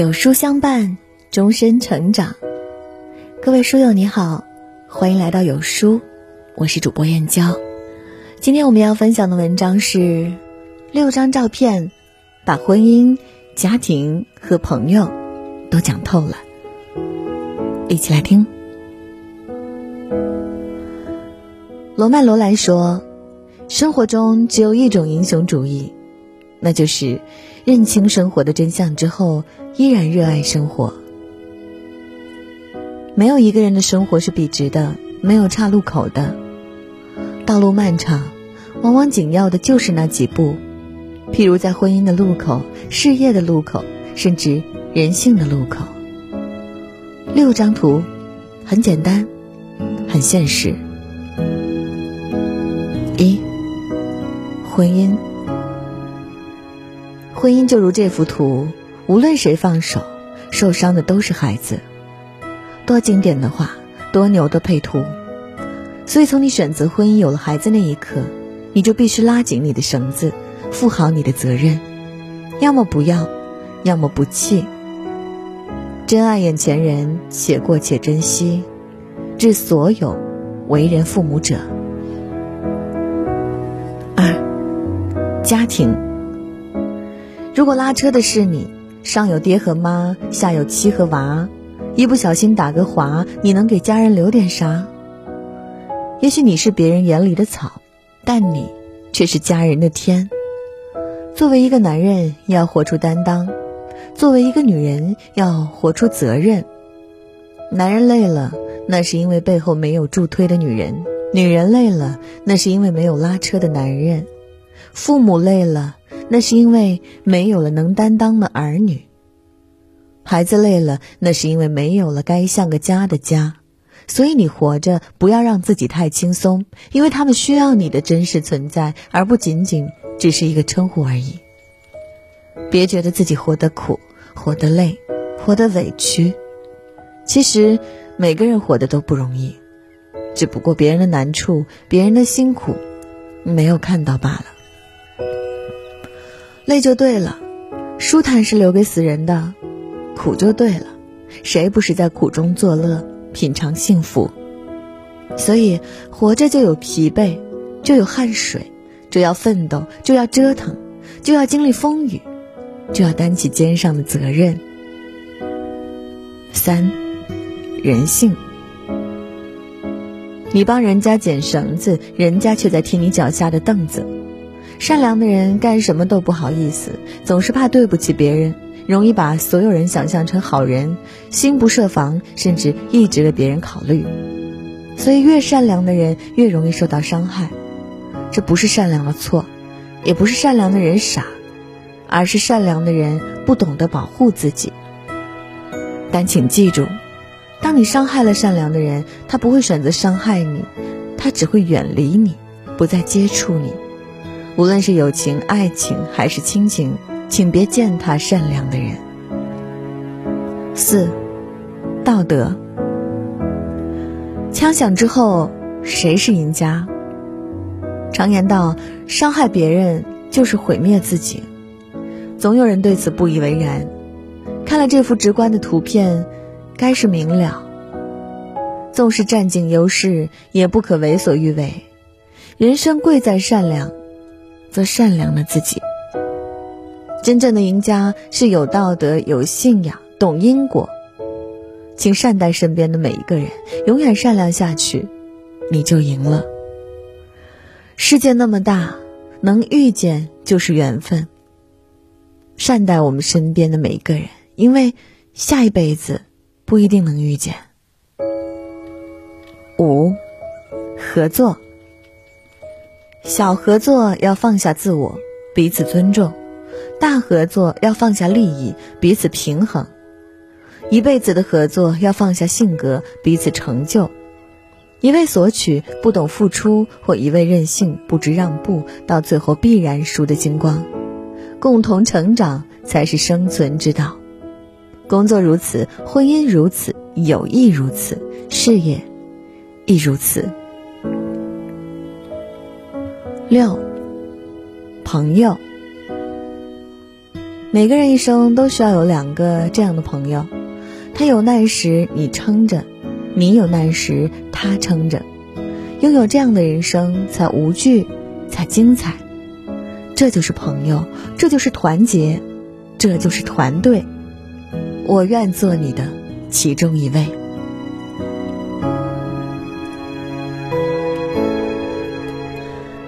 有书相伴，终身成长。各位书友你好，欢迎来到有书，我是主播燕娇。今天我们要分享的文章是六张照片，把婚姻、家庭和朋友都讲透了。一起来听。罗曼·罗兰说：“生活中只有一种英雄主义，那就是认清生活的真相之后。”依然热爱生活。没有一个人的生活是笔直的，没有岔路口的。道路漫长，往往紧要的就是那几步。譬如在婚姻的路口、事业的路口，甚至人性的路口。六张图，很简单，很现实。一，婚姻。婚姻就如这幅图。无论谁放手，受伤的都是孩子。多经典的话，多牛的配图。所以，从你选择婚姻、有了孩子那一刻，你就必须拉紧你的绳子，负好你的责任。要么不要，要么不弃。真爱眼前人，且过且珍惜。致所有为人父母者。二，家庭。如果拉车的是你。上有爹和妈，下有妻和娃，一不小心打个滑，你能给家人留点啥？也许你是别人眼里的草，但你却是家人的天。作为一个男人，要活出担当；作为一个女人，要活出责任。男人累了，那是因为背后没有助推的女人；女人累了，那是因为没有拉车的男人；父母累了。那是因为没有了能担当的儿女，孩子累了，那是因为没有了该像个家的家，所以你活着不要让自己太轻松，因为他们需要你的真实存在，而不仅仅只是一个称呼而已。别觉得自己活得苦，活得累，活得委屈，其实每个人活的都不容易，只不过别人的难处，别人的辛苦，没有看到罢了。累就对了，舒坦是留给死人的，苦就对了，谁不是在苦中作乐，品尝幸福？所以活着就有疲惫，就有汗水，就要奋斗，就要折腾，就要经历风雨，就要担起肩上的责任。三，人性，你帮人家捡绳子，人家却在踢你脚下的凳子。善良的人干什么都不好意思，总是怕对不起别人，容易把所有人想象成好人，心不设防，甚至一直为别人考虑。所以，越善良的人越容易受到伤害。这不是善良的错，也不是善良的人傻，而是善良的人不懂得保护自己。但请记住，当你伤害了善良的人，他不会选择伤害你，他只会远离你，不再接触你。无论是友情、爱情还是亲情，请别践踏善良的人。四，道德。枪响之后，谁是赢家？常言道，伤害别人就是毁灭自己。总有人对此不以为然。看了这幅直观的图片，该是明了。纵是占尽优势，也不可为所欲为。人生贵在善良。做善良的自己。真正的赢家是有道德、有信仰、懂因果。请善待身边的每一个人，永远善良下去，你就赢了。世界那么大，能遇见就是缘分。善待我们身边的每一个人，因为下一辈子不一定能遇见。五，合作。小合作要放下自我，彼此尊重；大合作要放下利益，彼此平衡。一辈子的合作要放下性格，彼此成就。一味索取，不懂付出，或一味任性，不知让步，到最后必然输得精光。共同成长才是生存之道。工作如此，婚姻如此，友谊如此，事业亦如此。六，朋友。每个人一生都需要有两个这样的朋友，他有难时你撑着，你有难时他撑着，拥有这样的人生才无惧，才精彩。这就是朋友，这就是团结，这就是团队。我愿做你的其中一位。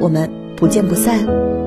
我们不见不散。